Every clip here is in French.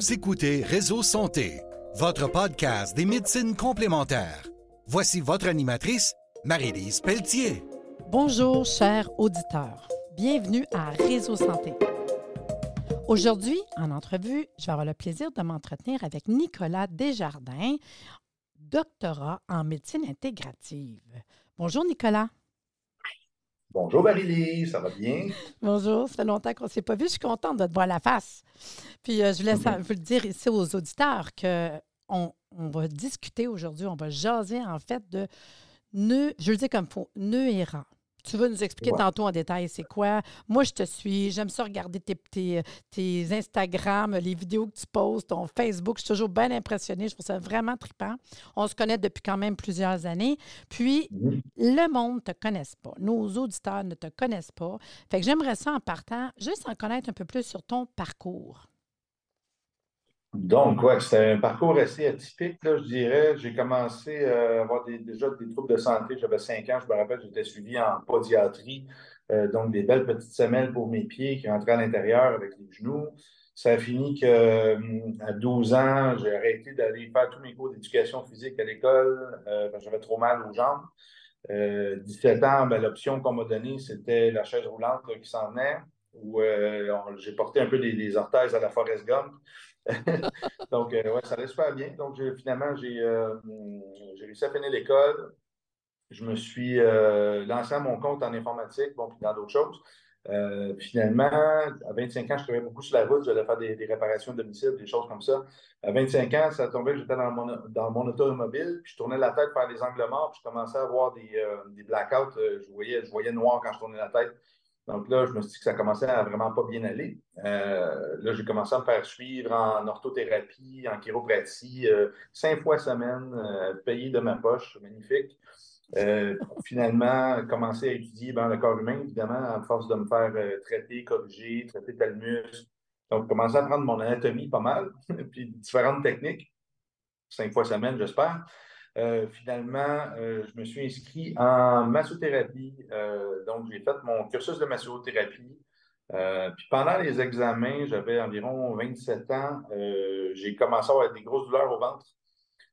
Vous écoutez Réseau Santé, votre podcast des médecines complémentaires. Voici votre animatrice, Marie-Lise Pelletier. Bonjour, chers auditeurs. Bienvenue à Réseau Santé. Aujourd'hui, en entrevue, je vais avoir le plaisir de m'entretenir avec Nicolas Desjardins, doctorat en médecine intégrative. Bonjour, Nicolas. Bonjour Marie-Lise, ça va bien? Bonjour, ça fait longtemps qu'on ne s'est pas vu. Je suis contente de te voir la face. Puis euh, je voulais Mhm. vous le dire ici aux auditeurs qu'on on va discuter aujourd'hui, on va jaser en fait de nœuds, je le dis comme il faut, nœuds errants. Tu vas nous expliquer Ouais. tantôt en détail c'est quoi. Moi, je te suis. J'aime ça regarder tes, tes, tes Instagram, les vidéos que tu postes, ton Facebook. Je suis toujours bien impressionnée. Je trouve ça vraiment trippant. On se connaît depuis quand même plusieurs années. Puis, Mhm. le monde ne te connaisse pas. Nos auditeurs ne te connaissent pas. Fait que j'aimerais ça en partant, juste en connaître un peu plus sur ton parcours. Donc, ouais, c'est un parcours assez atypique, là, je dirais. J'ai commencé euh, à avoir déjà des troubles de santé. J'avais 5 ans, je me rappelle, j'étais suivi en podiatrie, euh, donc des belles petites semelles pour mes pieds qui rentraient à l'intérieur avec les genoux. Ça a fini que, hum, à 12 ans, j'ai arrêté d'aller faire tous mes cours d'éducation physique à l'école euh, j'avais trop mal aux jambes. Euh, 17 ans, ben, l'option qu'on m'a donnée, c'était la chaise roulante qui s'en venait, où euh, j'ai porté un peu des, des orthèses à la Forrest Gump. Donc, euh, ouais, ça allait super bien. Donc, finalement, j'ai euh, j'ai réussi à finir l'école. Je me suis euh, lancé à mon compte en informatique, bon, puis dans d'autres choses. Euh, finalement, à 25 ans, je travaillais beaucoup sur la route. J'allais faire des, réparations de domicile, des choses comme ça. À 25 ans, ça tombait que j'étais dans mon, dans mon automobile, puis je tournais la tête vers les angles morts, puis je commençais à avoir des, des blackouts. Je voyais, je voyais noir quand je tournais la tête. Donc là, je me suis dit que ça commençait à vraiment pas bien aller. Euh, là, j'ai commencé à me faire suivre en orthothérapie, en chiropratie, euh, cinq fois semaine, euh, payé de ma poche, magnifique. Finalement, commencer à étudier ben, le corps humain, évidemment, à force de me faire traiter, corriger, traiter tel. Donc, commencer à prendre mon anatomie pas mal, puis différentes techniques, cinq fois semaine, j'espère. Euh, finalement, euh, je me suis inscrit en massothérapie. Euh, donc, j'ai fait mon cursus de massothérapie. Puis pendant les examens, j'avais environ 27 ans. J'ai commencé à avoir des grosses douleurs au ventre.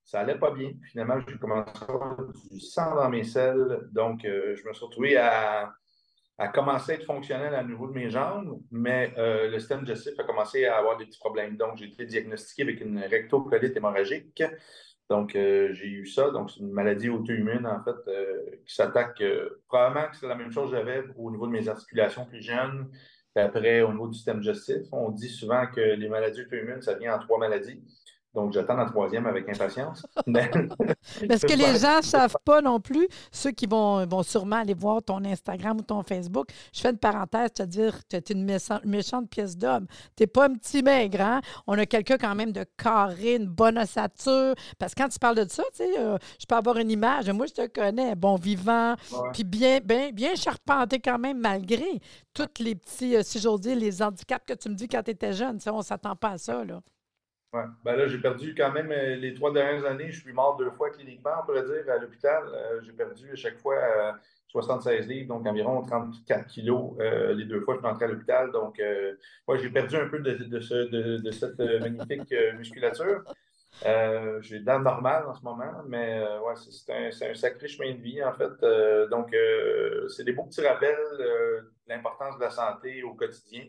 Ça allait pas bien. Finalement, j'ai commencé à avoir du sang dans mes selles. Donc, je me suis retrouvé à, à commencer à être fonctionnel à niveau de mes jambes, mais le système digestif a commencé à avoir des petits problèmes. Donc, j'ai été diagnostiqué avec une rectocolite hémorragique. Donc, euh, j'ai eu ça. Donc, c'est une maladie auto-immune, en fait, euh, qui s'attaque. euh, probablement que c'est la même chose que j'avais au niveau de mes articulations plus jeunes. Puis après, au niveau du système digestif, on dit souvent que les maladies auto-immunes, ça vient en trois maladies. Donc, j'attends la troisième avec impatience. Parce que les gens ne savent pas non plus, ceux qui vont, vont sûrement aller voir ton Instagram ou ton Facebook. Je fais une parenthèse, te dire que tu es une méchante, méchante pièce d'homme. Tu n'es pas un petit maigre, hein? On a quelqu'un quand même de carré, une bonne ossature. Parce que quand tu parles de ça, tu sais, euh, je peux avoir une image. Moi, je te connais, bon vivant, puis bien, bien, bien charpenté quand même, malgré tous les petits, euh, si j'ose dire, les handicaps que tu me dis quand tu étais jeune. On ne s'attend pas à ça, là. Ouais. Ben là, j'ai perdu quand même euh, les trois dernières années. Je suis mort deux fois cliniquement, on pourrait dire, à l'hôpital. Euh, j'ai perdu à chaque fois euh, 76 livres, donc environ 34 kilos euh, les deux fois que je suis rentré à l'hôpital. Donc, euh, ouais, j'ai perdu un peu de, de, ce, de, de cette euh, magnifique euh, musculature. Euh, j'ai dents normales en ce moment, mais euh, ouais, c'est un, un sacré chemin de vie, en fait. Euh, donc, euh, c'est des beaux petits rappels euh, de l'importance de la santé au quotidien.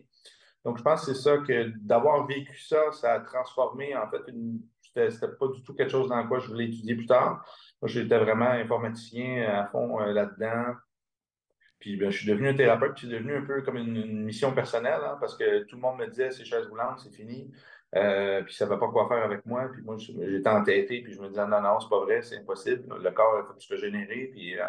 Donc, je pense que c'est ça que d'avoir vécu ça, ça a transformé en fait une. C'était pas du tout quelque chose dans quoi je voulais étudier plus tard. Moi, j'étais vraiment informaticien à fond euh, là-dedans. Puis ben, je suis devenu un thérapeute, puis c'est devenu un peu comme une, mission personnelle, hein, parce que tout le monde me disait c'est chaise roulante, c'est fini. Euh, puis ça ne savait pas quoi faire avec moi. Puis moi, j'étais entêté, puis je me disais non, non, c'est pas vrai, c'est impossible. Le corps a fait ce que générer. Puis euh,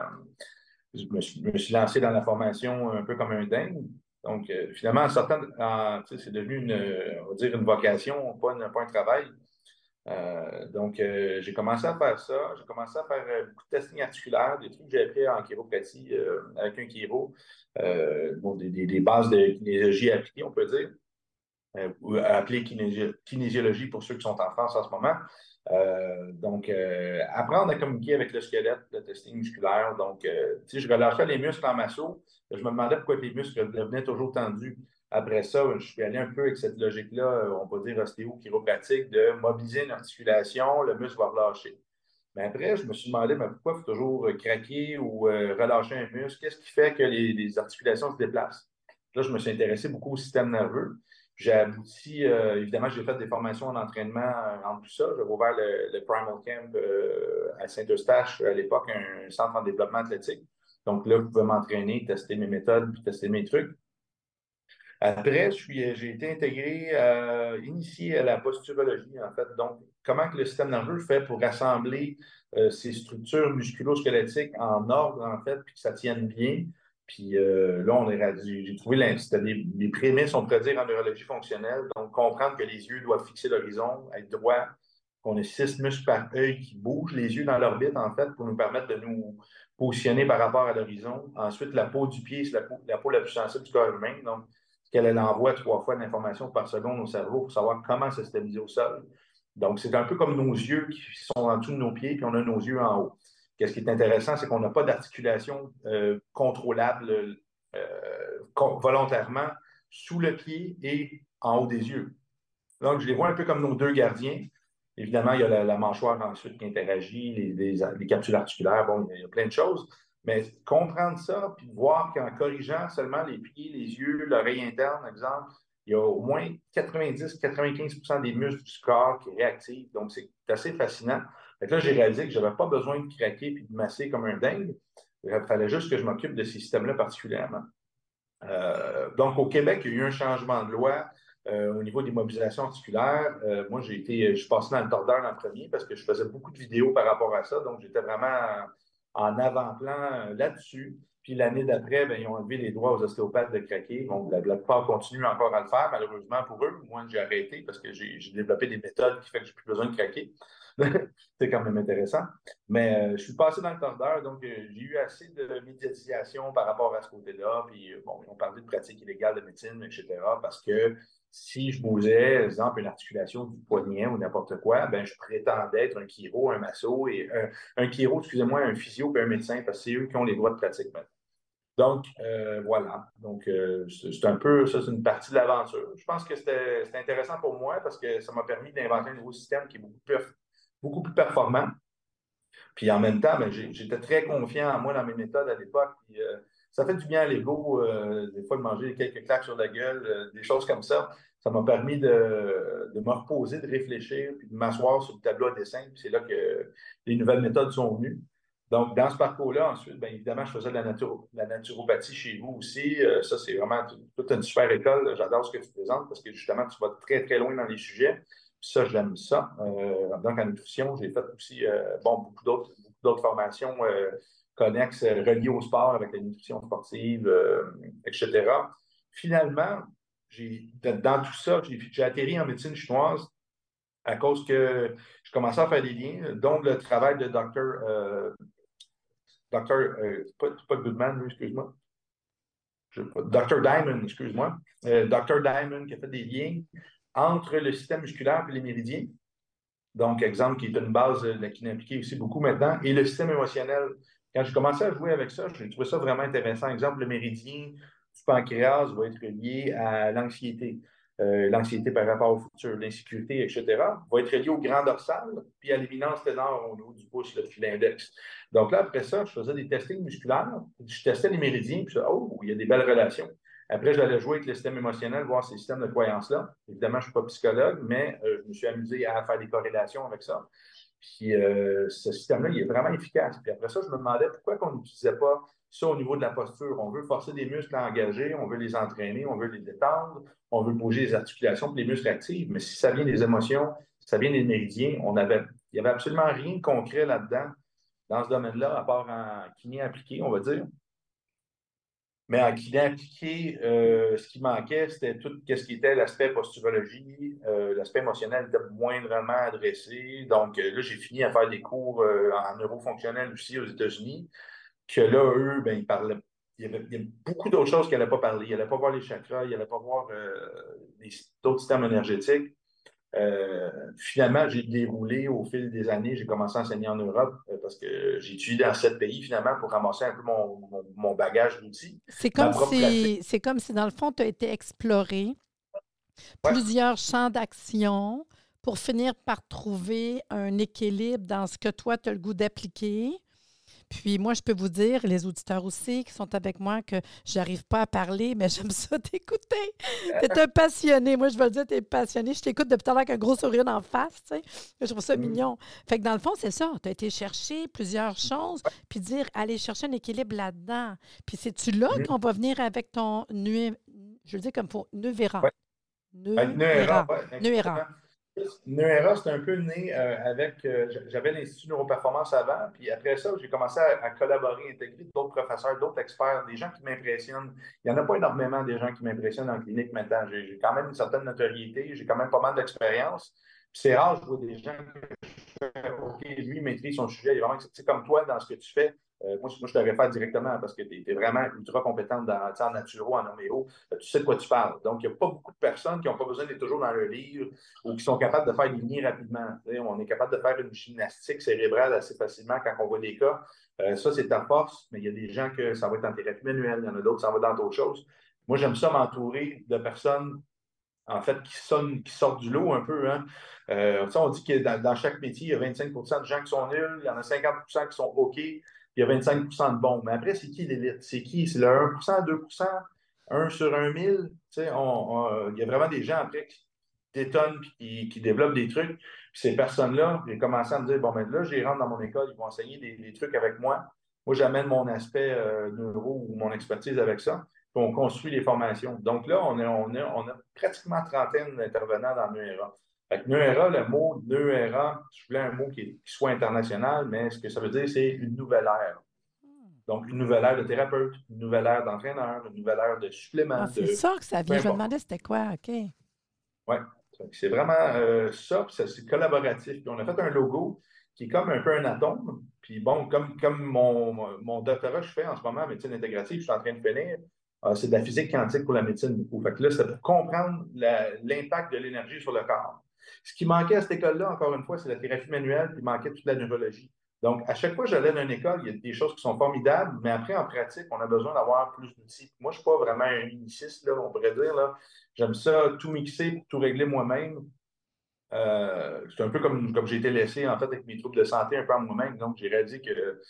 je me suis lancé dans la formation un peu comme un dingue. Donc, euh, finalement, en c'est devenu une, euh, on va dire une vocation, pas, un travail. Euh, donc, j'ai commencé à faire ça. J'ai commencé à faire beaucoup de testing articulaire, des trucs que j'ai appris en chiropratie avec un chiro, bon, des, bases de kinésiologie appliquée, on peut dire, ou appelée kinési- kinésiologie pour ceux qui sont en France en ce moment. Euh, donc, euh, apprendre à communiquer avec le squelette, le testing musculaire. Donc, euh, sais, je relâchais les muscles en masso. Je me demandais pourquoi les muscles devenaient toujours tendus. Après ça, je suis allé un peu avec cette logique-là, on peut dire ostéo-chiropratique, de mobiliser une articulation, le muscle va relâcher. Mais après, je me suis demandé mais pourquoi il faut toujours craquer ou relâcher un muscle? Qu'est-ce qui fait que les, articulations se déplacent? Là, je me suis intéressé beaucoup au système nerveux. J'ai abouti, évidemment, j'ai fait des formations en entraînement en tout ça. J'ai ouvert le, Primal Camp à Saint-Eustache à l'époque, un centre en développement athlétique. Donc là, je pouvais m'entraîner, tester mes méthodes, puis tester mes trucs. Après, j'ai été intégré, euh, initié à la posturologie, en fait. Donc, comment que le système nerveux fait pour rassembler euh, ces structures musculo-squelettiques en ordre, en fait, puis que ça tienne bien? Puis euh, là, on est j'ai trouvé c'était des, prémices, on pourrait dire, en neurologie fonctionnelle. Donc, comprendre que les yeux doivent fixer l'horizon, être droit, qu'on ait six muscles par œil qui bougent, les yeux dans l'orbite, en fait, pour nous permettre de nous positionner par rapport à l'horizon. Ensuite, la peau du pied, c'est la peau, la peau la plus sensible du corps humain. Donc, qu'elle envoie trois fois d'informations par seconde au cerveau pour savoir comment se stabiliser au sol. Donc, c'est un peu comme nos yeux qui sont en dessous de nos pieds, puis on a nos yeux en haut. Qu'est-ce qui est intéressant, c'est qu'on n'a pas d'articulation euh, contrôlable euh, volontairement sous le pied et en haut des yeux. Donc, je les vois un peu comme nos deux gardiens. Évidemment, il y a la, mâchoire ensuite qui interagit, les, les, capsules articulaires, bon, il y a plein de choses. Mais comprendre ça, puis voir qu'en corrigeant seulement les pieds, les yeux, l'oreille interne, exemple, il y a au moins 90-95% des muscles du corps qui réactivent. Donc, c'est assez fascinant. Là, j'ai réalisé que je n'avais pas besoin de craquer puis de masser comme un dingue. Il fallait juste que je m'occupe de ces systèmes-là particulièrement. Euh, donc, au Québec, il y a eu un changement de loi euh, au niveau des mobilisations articulaires. Euh, moi, j'ai été, je suis passé dans le tordeur en premier parce que je faisais beaucoup de vidéos par rapport à ça. Donc, j'étais vraiment en avant-plan là-dessus. Puis l'année d'après, ben, ils ont enlevé les droits aux ostéopathes de craquer. Donc, la, plupart continuent encore à le faire, malheureusement pour eux. Moi, j'ai arrêté parce que j'ai développé des méthodes qui font que j'ai plus besoin de craquer. c'est quand même intéressant. Mais euh, je suis passé dans le tordeur, donc euh, j'ai eu assez de médiatisation par rapport à ce côté-là. Puis, bon, ils ont parlé de pratiques illégales de médecine, etc. Parce que si je bousais, par exemple, une articulation du poignet ou n'importe quoi, ben, je prétendais être un chiro, un masso et un, un chiro, excusez-moi, un physio et un médecin, parce que c'est eux qui ont les droits de pratique maintenant. Donc, euh, voilà. Donc, euh, c'est un peu, ça, c'est une partie de l'aventure. Je pense que c'était intéressant pour moi parce que ça m'a permis d'inventer un nouveau système qui est beaucoup plus, performant. Puis en même temps, ben, j'étais très confiant en moi dans mes méthodes à l'époque. Euh, ça fait du bien à l'ego, des fois, de manger quelques claques sur la gueule, des choses comme ça. Ça m'a permis de, me reposer, de réfléchir, puis de m'asseoir sur le tableau à dessin. Puis c'est là que les nouvelles méthodes sont venues. Donc, dans ce parcours-là, ensuite, bien évidemment, je faisais de la, naturopathie chez vous aussi. Euh, ça, c'est vraiment toute une super école. J'adore ce que tu présentes parce que justement, tu vas très, très loin dans les sujets. Ça, j'aime ça. donc, en nutrition, j'ai fait aussi bon, beaucoup d'autres formations connexes euh, reliés au sport avec la nutrition sportive, euh, etc. Finalement, dans tout ça, j'ai atterri en médecine chinoise à cause que je commençais à faire des liens, dont le travail de euh, docteur euh, pas, pas, Goodman, excuse-moi. Dr. Diamond, excuse-moi. Dr. Diamond qui a fait des liens entre le système musculaire et les méridiens. Donc, exemple, qui est une base qui est appliquée aussi beaucoup maintenant, et le système émotionnel quand j'ai commencé à jouer avec ça, j'ai trouvé ça vraiment intéressant. Exemple, le méridien du pancréas va être lié à l'anxiété. Euh, l'anxiété par rapport au futur, l'insécurité, etc., va être lié au grand dorsal, puis à l'éminence ténor au niveau du pouce, le fil index. Donc là, après ça, je faisais des testings musculaires, je testais les méridiens, puis je oh, il y a des belles relations. Après, j'allais jouer avec le système émotionnel, voir ces systèmes de croyances-là. Évidemment, je ne suis pas psychologue, mais euh, je me suis amusé à faire des corrélations avec ça. Puis euh, ce système-là, il est vraiment efficace. Puis après ça, je me demandais pourquoi on n'utilisait pas ça au niveau de la posture. On veut forcer des muscles à engager, on veut les entraîner, on veut les détendre, on veut bouger les articulations pour les muscles actifs. Mais si ça vient des émotions, si ça vient des méridiens, on avait, il n'y avait absolument rien de concret là-dedans, dans ce domaine-là, à part en kiné appliqué, on va dire. Mais en appliqué, euh, ce qui manquait, c'était tout ce qui était l'aspect posturologie. Euh, l'aspect émotionnel était moindrement adressé. Donc euh, là, j'ai fini à faire des cours en neurofonctionnel aussi aux États-Unis. Que là, eux, ben, ils parlaient. Il y avait, beaucoup d'autres choses qu'ils n'allaient pas parler. Ils n'allaient pas voir les chakras, ils n'allaient pas voir d'autres systèmes énergétiques. Euh, finalement, j'ai déroulé au fil des années. J'ai commencé à enseigner en Europe euh, parce que j'ai étudié dans sept pays finalement pour ramasser un peu mon, bagage d'outils. C'est comme, si, c'est comme si, dans le fond, tu as été exploré plusieurs champs d'action pour finir par trouver un équilibre dans ce que toi, tu as le goût d'appliquer puis moi, je peux vous dire, les auditeurs aussi qui sont avec moi, que j'arrive pas à parler, mais j'aime ça t'écouter. Tu es un passionné. Moi, je veux le dire, tu es passionné. Je t'écoute depuis tout à l'heure avec un gros sourire en face. Tu sais. Je trouve ça mm. mignon. Fait que dans le fond, c'est ça. Tu as été chercher plusieurs choses, puis dire, aller chercher un équilibre là-dedans. Puis c'est-tu là mm. qu'on va venir avec ton nu... Je veux dire comme pour Nevera. Ouais. Nevera. Nevera. Neuera, c'est un peu né euh, avec. Euh, j'avais l'Institut Neuroperformance avant, puis après ça, j'ai commencé à, collaborer, intégrer d'autres professeurs, d'autres experts, des gens qui m'impressionnent. Il n'y en a pas énormément des gens qui m'impressionnent en clinique maintenant. J'ai quand même une certaine notoriété, j'ai quand même pas mal d'expérience. c'est rare, je vois des gens OK, lui, maîtrise son sujet. Il est vraiment, comme toi dans ce que tu fais. Euh, moi, je te réfère directement parce que tu es, vraiment ultra compétente dans, en naturo, en homéo. Euh, tu sais de quoi tu parles. Donc, il n'y a pas beaucoup de personnes qui n'ont pas besoin d'être toujours dans le livre ou qui sont capables de faire des lignes rapidement. on est capable de faire une gymnastique cérébrale assez facilement quand on voit des cas. Euh, ça, c'est ta force, mais il y a des gens que ça va être en thérapie manuelle, il y en a d'autres, ça va dans d'autres choses. Moi, j'aime ça m'entourer de personnes en fait, qui, sonnent, qui sortent du lot un peu. Hein. on dit que dans, chaque métier, il y a 25% de gens qui sont nuls, il y en a 50% qui sont OK il y a 25% de bons. Mais après, c'est qui l'élite? C'est qui? C'est le 1% 2% 1 sur 1 000? il y a vraiment des gens après qui détonnent et qui, développent des trucs. Puis ces personnes-là, j'ai commencé à me dire, bon, ben là, j'y rentre dans mon école, ils vont enseigner des, trucs avec moi. Moi, j'amène mon aspect euh, neuro ou mon expertise avec ça. Puis on construit les formations. Donc là, on, est, on, on a pratiquement trentaine d'intervenants dans l'URA. Fait le mot Neuera, je voulais un mot qui, soit international, mais ce que ça veut dire, c'est une nouvelle ère. Donc, une nouvelle ère de thérapeute, une nouvelle ère d'entraîneur, une nouvelle ère de supplément. Ah, c'est ça que ça vient. Je me demandais c'était quoi, OK. Oui, c'est vraiment euh, ça, puis c'est collaboratif. Puis on a fait un logo qui est comme un peu un atome. Puis bon, comme, comme mon, mon doctorat, je fais en ce moment en médecine intégrative, je suis en train de finir. Euh, c'est de la physique quantique pour la médecine, beaucoup. Fait que là, c'est pour comprendre l'impact de l'énergie sur le corps. Ce qui manquait à cette école-là, encore une fois, c'est la thérapie manuelle, puis il manquait toute la neurologie. Donc, à chaque fois que j'allais dans une école, il y a des choses qui sont formidables, mais après, en pratique, on a besoin d'avoir plus d'outils. Moi, je ne suis pas vraiment un uniciste, là, on pourrait dire. J'aime ça tout mixer, tout régler moi-même. Euh, c'est un peu comme, comme j'ai été laissé, en fait, avec mes troubles de santé un peu à moi-même. Donc, j'ai réalisé que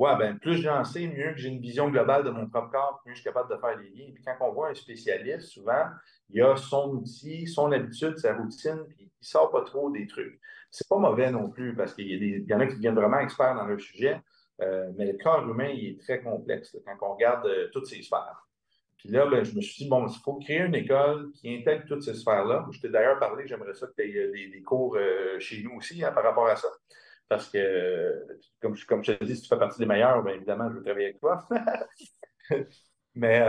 ouais, ben, plus j'en sais, mieux que j'ai une vision globale de mon propre corps, plus je suis capable de faire les liens. Puis quand on voit un spécialiste, souvent, il a son outil, son habitude, sa routine, puis il ne sort pas trop des trucs. C'est pas mauvais non plus, parce qu'il y, en a qui deviennent vraiment experts dans leur sujet, euh, mais le corps humain, il est très complexe quand on regarde euh, toutes ces sphères. Puis là, ben, je me suis dit, bon, il faut créer une école qui intègre toutes ces sphères-là. Je t'ai d'ailleurs parlé, j'aimerais ça que tu aies euh, des, cours chez nous aussi hein, par rapport à ça. Parce que, comme, je te dis, si tu fais partie des meilleurs, bien évidemment, je veux travailler avec toi. Mais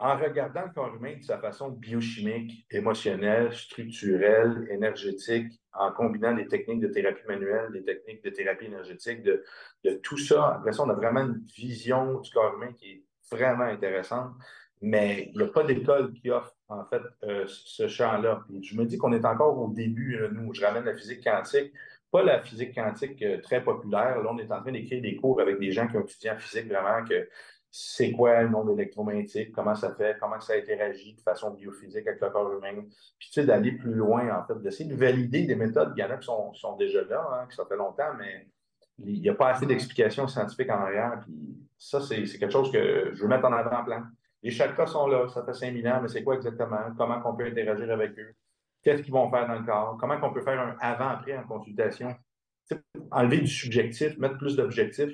en regardant le corps humain de sa façon biochimique, émotionnelle, structurelle, énergétique, en combinant des techniques de thérapie manuelle, des techniques de thérapie énergétique, de, tout ça, après ça, on a vraiment une vision du corps humain qui est vraiment intéressante, mais il n'y a pas d'école qui offre, en fait, euh, ce champ-là. je me dis qu'on est encore au début, euh, nous, je ramène la physique quantique, pas la physique quantique euh, très populaire. Là, on est en train d'écrire des cours avec des gens qui ont étudié en physique vraiment que c'est quoi le monde électromagnétique, comment ça fait, comment ça interagit de façon biophysique avec le corps humain. Puis, tu sais, d'aller plus loin, en fait, d'essayer de valider des méthodes. Il y en a qui sont, déjà là, hein, qui ça fait longtemps, mais il n'y a pas assez d'explications scientifiques en arrière. Puis, ça, c'est quelque chose que je veux mettre en avant-plan. Les chakras sont là, ça fait 5000 ans, mais c'est quoi exactement? Comment on peut interagir avec eux? Qu'est-ce qu'ils vont faire dans le corps? Comment on peut faire un avant-après en consultation? enlever du subjectif, mettre plus d'objectifs.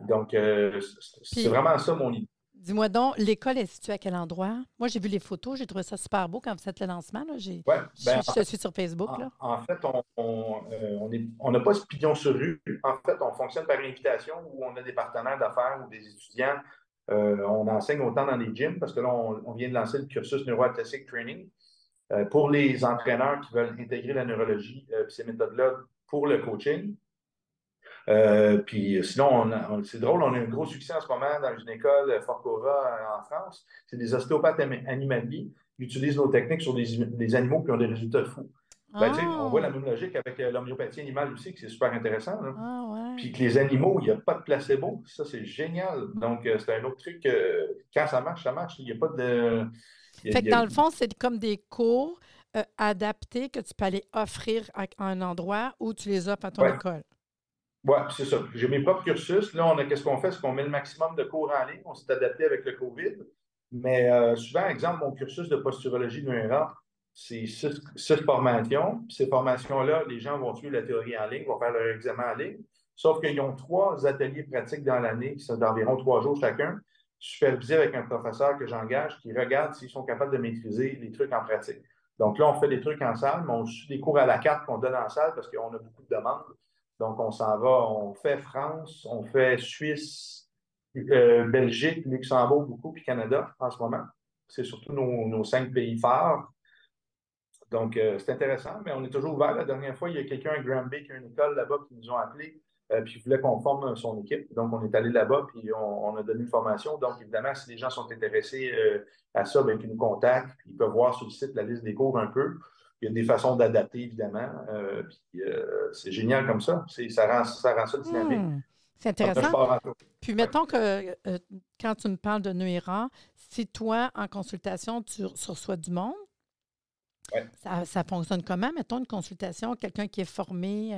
Donc, euh, c'est vraiment ça mon idée. Dis-moi donc, l'école est située à quel endroit? Moi, j'ai vu les photos, j'ai trouvé ça super beau quand vous faites le lancement. Là. Ouais, ben, je, suis sur Facebook. En, là. en fait, on euh, n'a pas ce pignon sur rue. En fait, on fonctionne par invitation où on a des partenaires d'affaires ou des étudiants. Euh, on enseigne autant dans les gyms parce que là, on, vient de lancer le cursus neuroathlétique training. Pour les entraîneurs qui veulent intégrer la neurologie, ces méthodes-là pour le coaching. Euh, puis sinon, c'est drôle, on a un gros succès en ce moment dans une école, Fort Cora, en France. C'est des ostéopathes animaliers qui utilisent nos techniques sur des, animaux qui ont des résultats fous. Ben, on voit la ah. même logique avec euh, l'homéopathie animale aussi, que c'est super intéressant. Ah, Puis que les animaux, il n'y a pas de placebo. Ça, c'est génial. Donc, euh, c'est un autre truc. quand ça marche, ça marche. Il n'y a pas de. fait que dans le fond, c'est comme des cours adaptés que tu peux aller offrir à un endroit où tu les offres à ton école. Oui, c'est ça. J'ai mes propres cursus. Là, on a qu'est-ce qu'on fait? C'est qu'on met le maximum de cours en ligne. On s'est adapté avec le COVID. Mais euh, souvent, exemple, mon cursus de posturologie de l'UNRA, c'est six, formations. ces formations-là, les gens vont suivre la théorie en ligne, vont faire leur examen en ligne. Sauf qu'ils ont trois ateliers pratiques dans l'année, qui sont d'environ trois jours chacun, supervisés avec un professeur que j'engage qui regarde s'ils sont capables de maîtriser les trucs en pratique. Donc là, on fait des trucs en salle, mais on suit des cours à la carte qu'on donne en salle parce qu'on a beaucoup de demandes. Donc, on s'en va, on fait France, on fait Suisse, euh, Belgique, Luxembourg beaucoup, puis Canada en ce moment. C'est surtout nos, cinq pays phares. Donc, euh, c'est intéressant, mais on est toujours ouvert. La dernière fois, il y a quelqu'un à Granby qui a une école là-bas qui nous ont appelés, euh, puis ils voulaient qu'on forme son équipe. Donc, on est allé là-bas, puis on, a donné une formation. Donc, évidemment, si les gens sont intéressés à ça, bien, ils nous contactent, puis ils peuvent voir sur le site la liste des cours un peu. Il y a des façons d'adapter, évidemment. Euh, euh, c'est génial comme ça. Ça rend, ça rend ça dynamique. Hmm. c'est intéressant. Puis mettons que euh, quand tu me parles de Nuira, si toi, en consultation, tu reçois du monde, ça, fonctionne comment? Mettons une consultation, quelqu'un qui est formé,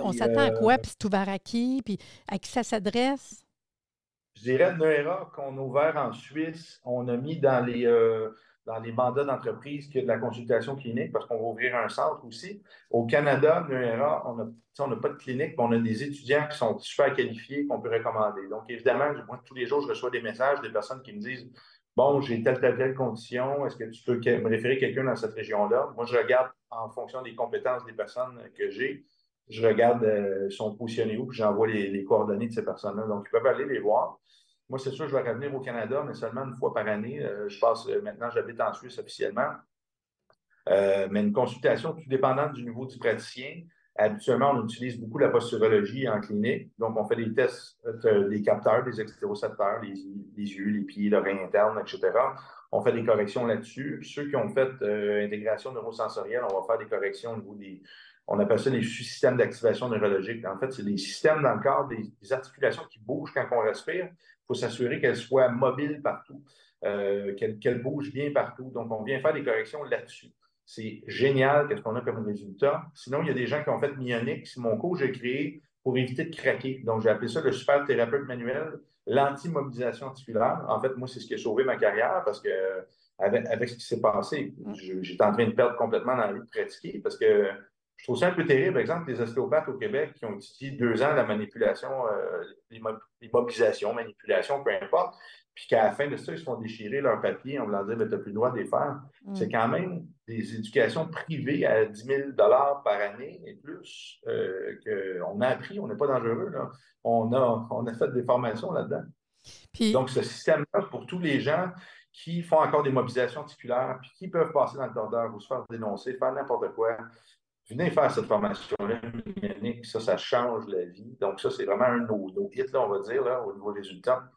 on s'attend à quoi? Puis c'est ouvert à qui? Puis à qui ça s'adresse? Je dirais Nuira qu'on a ouvert en Suisse, on a mis dans les dans les mandats d'entreprise qu'il y a de la consultation clinique parce qu'on va ouvrir un centre aussi. Au Canada, on n'a pas de clinique, mais on a des étudiants qui sont super qualifiés qu'on peut recommander. Donc, évidemment, moi, tous les jours, je reçois des messages des personnes qui me disent Bon, j'ai telle, telle, telle condition, est-ce que tu peux me référer quelqu'un dans cette région-là? Moi, je regarde en fonction des compétences des personnes que j'ai, je regarde, euh, sont positionnés où, puis j'envoie les, coordonnées de ces personnes-là. Donc, ils peuvent aller les voir. Moi, c'est sûr, je vais revenir au Canada, mais seulement une fois par année. Euh, je passe euh, maintenant, j'habite en Suisse officiellement. Euh, mais une consultation, tout dépendant du niveau du praticien. Habituellement, on utilise beaucoup la posturologie en clinique. Donc, on fait des tests des capteurs, des extérocepteurs, les, yeux, les pieds, l'oreille interne, etc. On fait des corrections là-dessus. Ceux qui ont fait intégration neurosensorielle, on va faire des corrections au niveau des, on appelle ça les systèmes d'activation neurologique. En fait, c'est des systèmes dans le corps, des, articulations qui bougent quand on respire. Il faut s'assurer qu'elles soient mobiles partout, euh, qu'elles bougent bien partout. Donc, on vient faire des corrections là-dessus. C'est génial qu'est-ce qu'on a comme résultat. Sinon, il y a des gens qui ont fait Myonic. C'est mon cours que j'ai créé pour éviter de craquer. Donc, j'ai appelé ça le super thérapeute manuel, l'antimobilisation articulaire. En fait, moi, c'est ce qui a sauvé ma carrière parce que avec, ce qui s'est passé, mm. j'étais en train de perdre complètement dans la vie de pratiquer parce que je trouve ça un peu terrible, par exemple, les ostéopathes au Québec qui ont étudié deux ans la manipulation, euh, l'immobilisation, manipulation, peu importe, puis qu'à la fin de ça, ils se font déchirer leur papier en voulant dire ben, tu n'as plus le droit de les faire. Mm. C'est quand même des éducations privées à 10 000 par année et plus euh, qu'on a appris, on n'est pas dangereux. Là. On, a, on a fait des formations là-dedans. Donc, ce système-là, pour tous les gens qui font encore des mobilisations articulaires, puis qui peuvent passer dans le tordeur ou se faire dénoncer, faire n'importe quoi, venez faire cette formation-là, ça, ça change la vie. Donc, ça, c'est vraiment un de nos, hits, on va dire, là, au niveau résultat.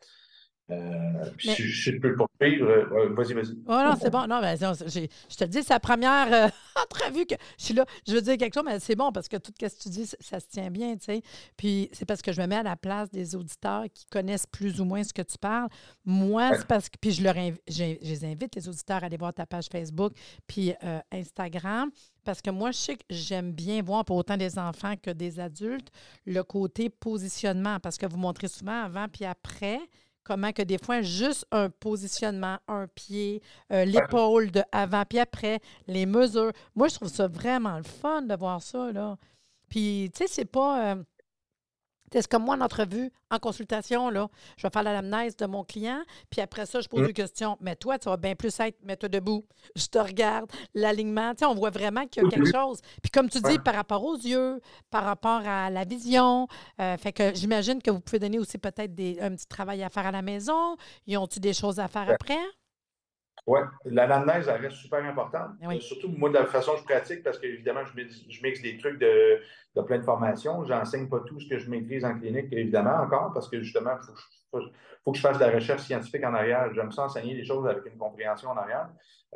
Euh, je, je, peux poursuivre. Euh, vas-y, vas-y. Oh non, c'est bon. Non, je te dis, c'est la première euh, entrevue que je suis là. Je veux dire quelque chose, mais c'est bon parce que tout ce que tu dis, ça, se tient bien, tu sais. Puis c'est parce que je me mets à la place des auditeurs qui connaissent plus ou moins ce que tu parles. Moi, c'est parce que. Puis je, leur je, les invite, les auditeurs, à aller voir ta page Facebook puis Instagram. Parce que moi, je sais que j'aime bien voir, pour autant des enfants que des adultes, le côté positionnement. Parce que vous montrez souvent avant puis après comment que des fois, juste un positionnement, un pied, euh, l'épaule de avant puis après, les mesures. Moi, je trouve ça vraiment le fun de voir ça, là. Puis, tu sais, c'est pas... Euh, c'est comme moi en entrevue, en consultation, là, je vais faire l'anamnèse de mon client, puis après ça, je pose mmh. une question. Mais toi, tu vas bien plus être, mets-toi debout, je te regarde, l'alignement. Tu sais, on voit vraiment qu'il y a quelque chose. Puis comme tu dis, par rapport aux yeux, par rapport à la vision, euh, fait que j'imagine que vous pouvez donner aussi peut-être un petit travail à faire à la maison. Y ont-ils des choses à faire après? Oui, l'anamnèse, elle reste super importante. Oui. Euh, surtout, moi, de la façon dont je pratique, parce qu'évidemment, je je mixe des trucs de, de pleine formation. Je n'enseigne pas tout ce que je maîtrise en clinique, évidemment, encore, parce que justement, il faut, faut, faut, que je fasse de la recherche scientifique en arrière. J'aime ça enseigner des choses avec une compréhension en arrière.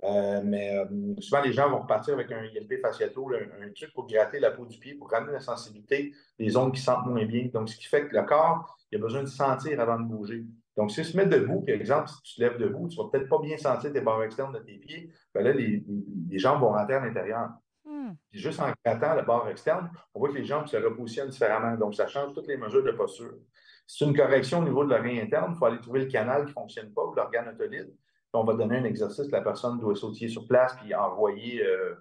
Euh, mais euh, souvent, les gens vont repartir avec un ILP fasciato, un, un, truc pour gratter la peau du pied, pour ramener la sensibilité des zones qui sentent moins bien. Donc, ce qui fait que le corps, il a besoin de sentir avant de bouger. Donc, si tu te mets debout, par exemple, si tu te lèves debout, tu ne vas peut-être pas bien sentir tes barres externes de tes pieds. Bien là, les, les, jambes vont rentrer à l'intérieur. Mm. Puis juste en grattant la barre externe, on voit que les jambes se repositionnent différemment. Donc, ça change toutes les mesures de posture. C'est une correction au niveau de l'oreille interne. Il faut aller trouver le canal qui ne fonctionne pas ou l'organe otolite. on va donner un exercice. La personne doit sautiller sur place puis envoyer. Euh,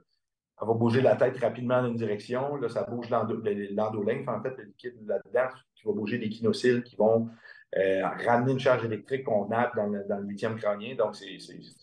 elle va bouger la tête rapidement dans une direction. Là, ça bouge l'endolymphe, en fait, le liquide là-dedans, qui va bouger les kinocils qui vont euh, ramener une charge électrique qu'on a dans le, dans le huitième crânien. Donc, c'est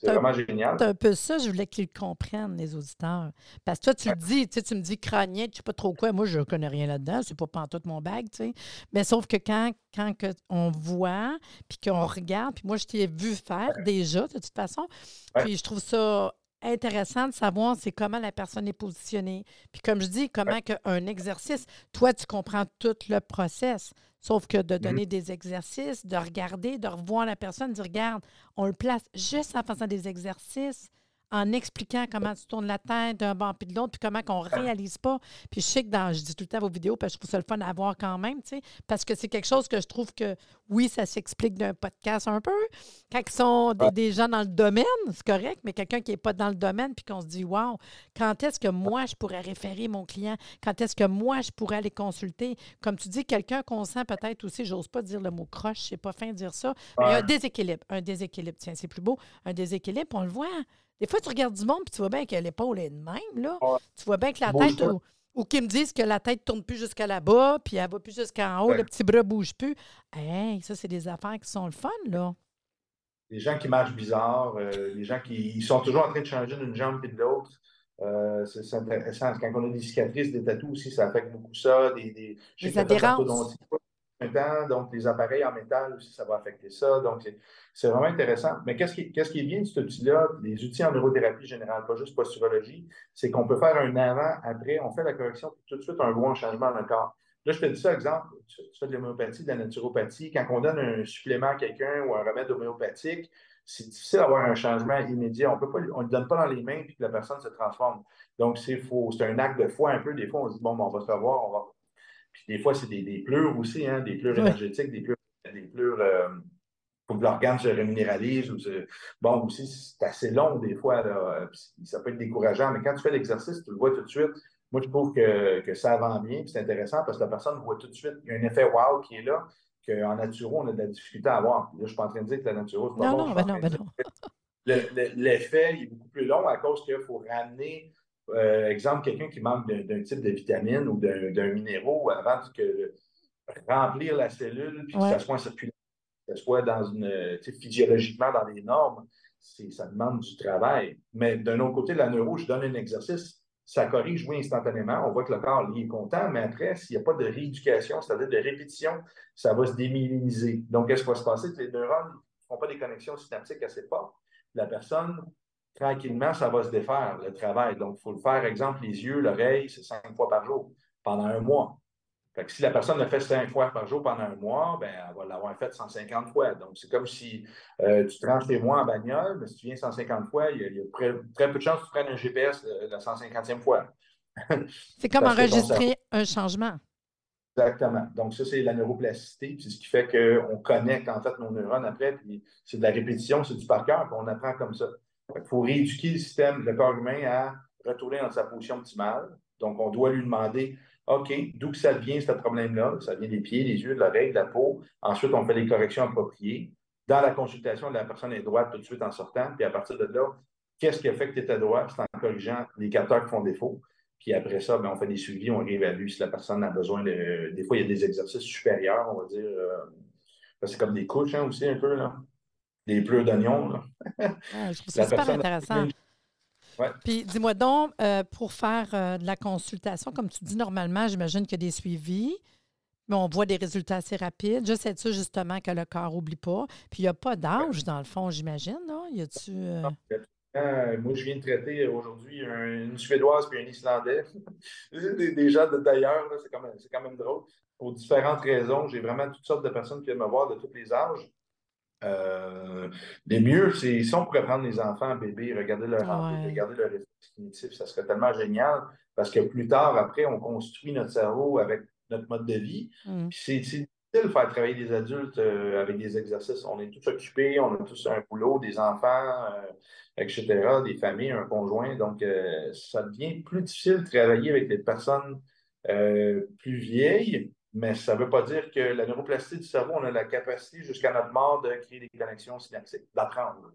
vraiment génial. C'est un peu ça, je voulais qu'ils comprennent, les auditeurs. Parce que toi, tu le dis, tu, sais, tu me dis crânien, tu sais pas trop quoi. Moi, je ne connais rien là-dedans. C'est pas pantoute mon bag, tu sais. Mais sauf que quand, quand que on voit, puis qu'on regarde, puis moi, je t'ai vu faire déjà, de toute façon. Puis je trouve ça intéressant de savoir c'est comment la personne est positionnée. Puis comme je dis, comment un exercice, toi, tu comprends tout le process. Sauf que de donner des exercices, de regarder, de revoir la personne, de dire, regarde, on le place juste en faisant des exercices en expliquant comment tu tournes la tête d'un banc puis de l'autre, puis comment qu'on ne réalise pas. Puis je sais que dans, je dis tout le temps vos vidéos, parce que je trouve ça le fun à voir quand même, tu sais, parce que c'est quelque chose que je trouve que, oui, ça s'explique d'un podcast un peu. Quand ils sont des, gens dans le domaine, c'est correct, mais quelqu'un qui n'est pas dans le domaine, puis qu'on se dit, wow, quand est-ce que moi, je pourrais référer mon client? Quand est-ce que moi, je pourrais aller consulter? Comme tu dis, quelqu'un qu'on sent peut-être aussi, j'ose pas dire le mot croche, c'est pas fin de dire ça, mais un déséquilibre. Un déséquilibre, tiens, c'est plus beau. Un déséquilibre, on le voit. Des fois, tu regardes du monde et tu vois bien que l'épaule est de même. Là. Tu vois bien que la tête, ou, ou qu'ils me disent que la tête ne tourne plus jusqu'à là-bas, puis elle va plus jusqu'en haut, le petit bras ne bouge plus. Hey, ça, c'est des affaires qui sont le fun, là. Les gens qui marchent bizarre, euh, les gens qui ils sont toujours en train de changer d'une jambe et de l'autre. Euh, c'est intéressant. Quand on a des cicatrices, des tatous aussi, ça affecte beaucoup ça. Des, des, des adhérences donc les appareils en métal aussi, ça va affecter ça. Donc, c'est vraiment intéressant. Mais qu'est-ce qui, qui est bien de cet outil-là, les outils en neurothérapie générale, pas juste posturologie, c'est qu'on peut faire un avant, après, on fait la correction, tout de suite, un bon changement dans le corps. Là, je te dis ça, exemple, tu, fais de l'homéopathie, de la naturopathie. Quand on donne un supplément à quelqu'un ou un remède homéopathique, c'est difficile d'avoir un changement immédiat. On ne le donne pas dans les mains puis que la personne se transforme. Donc. C'est un acte de foi un peu. Des fois, on se dit, bon, ben, on va se revoir, on va puis des fois, c'est des, des, pleurs aussi, hein, des pleurs énergétiques, des pleurs, des pleurs euh, pour que l'organe se réminéralise. Ou Bon, aussi, c'est assez long des fois. Là, ça peut être décourageant, mais quand tu fais l'exercice, tu le vois tout de suite. Moi, je trouve que, que ça va bien, c'est intéressant parce que la personne voit tout de suite. Il y a un effet wow qui est là, qu'en naturo, on a de la difficulté à avoir. Là, je ne suis pas en train de dire que la naturo, c'est pas non, bon. Non, ben non, ben non. L'effet est beaucoup plus long à cause qu'il faut ramener euh, exemple, quelqu'un qui manque d'un type de vitamine ou d'un minéraux avant de remplir la cellule, puis que ça soit que ça soit dans une, physiologiquement dans les normes, ça demande du travail. Mais d'un autre côté, la neuro, je donne un exercice, ça corrige, oui, instantanément. On voit que le corps, lui, est content, mais après, s'il n'y a pas de rééducation, c'est-à-dire de répétition, ça va se démiliniser. Donc, qu'est-ce qui va se passer? Que les neurones ne font pas des connexions synaptiques assez fortes. La personne tranquillement, ça va se défaire, le travail. Donc, il faut le faire, exemple, les yeux, l'oreille, c'est cinq fois par jour pendant un mois. Fait que si la personne le fait cinq fois par jour pendant un mois, ben, elle va l'avoir fait 150 fois. Donc, c'est comme si euh, tu tranches tes mois en bagnole, mais si tu viens 150 fois, il y a, il y a très, peu de chances que tu prennes un GPS la 150e fois. c'est comme enregistrer un changement. Exactement. Donc, ça, c'est la neuroplasticité. C'est ce qui fait qu'on connecte en fait nos neurones après. Puis c'est de la répétition, c'est du par cœur, puis on apprend comme ça. Il faut rééduquer le système, le corps humain à retourner dans sa position optimale. Donc, on doit lui demander OK, d'où que ça vient ce problème-là? Ça vient des pieds, des yeux, de l'oreille, de la peau. Ensuite, on fait les corrections appropriées. Dans la consultation, la personne est droite tout de suite en sortant. Puis à partir de là, qu'est-ce qui a fait que tu étais droit? C'est en corrigeant les capteurs qui font défaut. Puis après ça, ben, on fait des suivis, on réévalue si la personne a besoin de. Des fois, il y a des exercices supérieurs, on va dire. Euh, c'est comme des couches hein, aussi, un peu. Là des pleurs d'oignons. Ah, je trouve ça super intéressant. Puis dis-moi donc, euh, pour faire euh, de la consultation, comme tu dis normalement, j'imagine qu'il y a des suivis. Mais on voit des résultats assez rapides. Je sais-tu justement que le corps n'oublie pas? Puis il n'y a pas d'âge, dans le fond, j'imagine, non? Y a-tu. Euh... Moi, je viens de traiter aujourd'hui une Suédoise et un Islandais. des, des, gens d'ailleurs, c'est quand, même, quand même drôle. Pour différentes raisons, j'ai vraiment toutes sortes de personnes qui viennent me voir de tous les âges. Euh, les mieux, c'est si on pourrait prendre les enfants, bébés, regarder leur ouais. regarder leur réflexe cognitif, ça serait tellement génial parce que plus tard, après, on construit notre cerveau avec notre mode de vie. Mm. C'est difficile de faire travailler des adultes euh, avec des exercices. On est tous occupés, on a tous un boulot, des enfants, euh, etc., des familles, un conjoint. Donc, euh, ça devient plus difficile de travailler avec des personnes plus vieilles, mais ça ne veut pas dire que la neuroplastie du cerveau, on a la capacité jusqu'à notre mort de créer des connexions synaptiques, d'apprendre.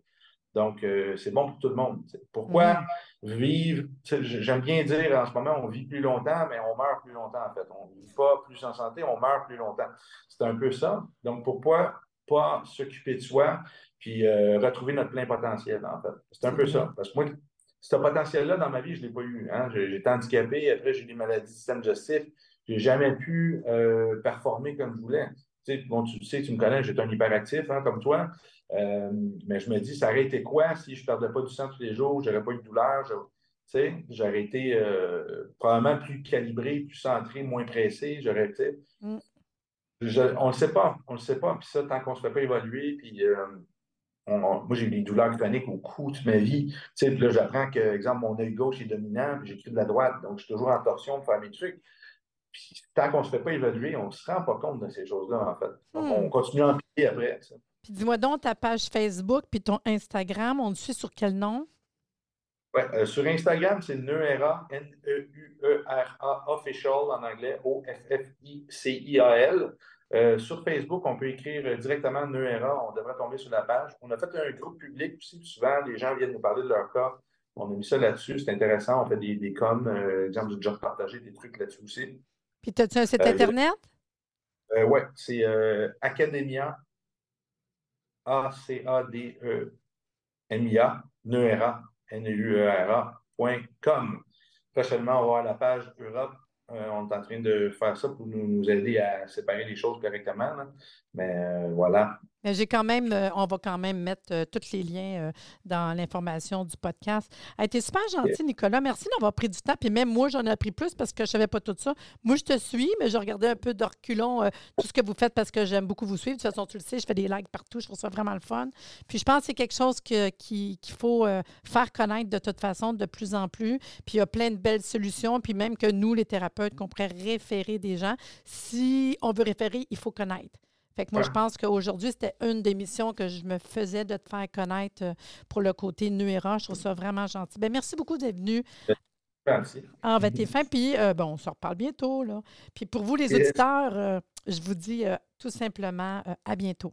Donc, c'est bon pour tout le monde. Pourquoi vivre? J'aime bien dire en ce moment, on vit plus longtemps, mais on meurt plus longtemps, en fait. On ne vit pas plus en santé, on meurt plus longtemps. C'est un peu ça. Donc, pourquoi pas s'occuper de soi puis euh, retrouver notre plein potentiel, en fait? C'est un peu ça. Parce que moi, ce potentiel-là, dans ma vie, je ne l'ai pas eu. Hein? J'étais handicapé, après, j'ai eu des maladies du système digestif. Je n'ai jamais pu euh, performer comme je voulais. Tu sais, bon, tu sais, tu me connais, j'étais un hyperactif, hein, comme toi. Euh, mais je me dis, ça aurait été quoi si je ne perdais pas du sang tous les jours, je n'aurais pas eu de douleur, j'aurais été euh, probablement plus calibré, plus centré, moins pressé, j'aurais été. Mm. on ne le sait pas, on ne le sait pas. Puis ça, tant qu'on ne se fait pas évaluer, puis euh, moi, j'ai eu des douleurs chroniques au cou toute ma vie. Puis là, j'apprends que, exemple, mon œil gauche est dominant, puis j'écris de la droite, donc je suis toujours en torsion pour faire mes trucs. Puis tant qu'on ne se fait pas évaluer, on ne se rend pas compte de ces choses-là, en fait. Donc, mm. on continue à empiler après. Ça. Puis dis-moi donc ta page Facebook puis ton Instagram, on te suit sur quel nom? Oui, euh, sur Instagram, c'est Neura, N-E-U-E-R-A, official en anglais, O-F-F-I-C-I-A-L. Euh, sur Facebook, on peut écrire directement Neura, on devrait tomber sur la page. On a fait un groupe public aussi, souvent les gens viennent nous parler de leur cas. On a mis ça là-dessus, c'est intéressant. On fait des, des coms, euh, exemple, j'ai déjà partagé des trucs là-dessus aussi. Puis, as-tu un site Internet? oui, c'est Academia A-C-A-D-E-M-I-A, Neura, N-U-E-R-A.com. Prochainement, on va voir la page Europe. Euh, on est en train de faire ça pour nous, aider à séparer les choses correctement. Mais euh, voilà, j'ai quand même, euh, on va quand même mettre euh, tous les liens dans l'information du podcast. A été super gentil, Nicolas. Merci d'avoir pris du temps. Puis même moi, j'en ai appris plus parce que je ne savais pas tout ça. Moi, je te suis, mais je regardais un peu de reculons tout ce que vous faites parce que j'aime beaucoup vous suivre. De toute façon, tu le sais, je fais des likes partout. Je trouve ça vraiment le fun. Puis je pense que c'est quelque chose qu'il faut faire connaître de toute façon de plus en plus. Puis il y a plein de belles solutions. Puis même que nous, les thérapeutes, qu'on pourrait référer des gens. Si on veut référer, il faut connaître. Fait que moi, je pense qu'aujourd'hui, c'était une des missions que je me faisais de te faire connaître euh, pour le côté Nuera. Je trouve ça vraiment gentil. Bien, merci beaucoup d'être venu. Merci. En tes fin. Puis, euh, bon, on se reparle bientôt. Là. Puis, pour vous, les auditeurs, euh, je vous dis tout simplement à bientôt.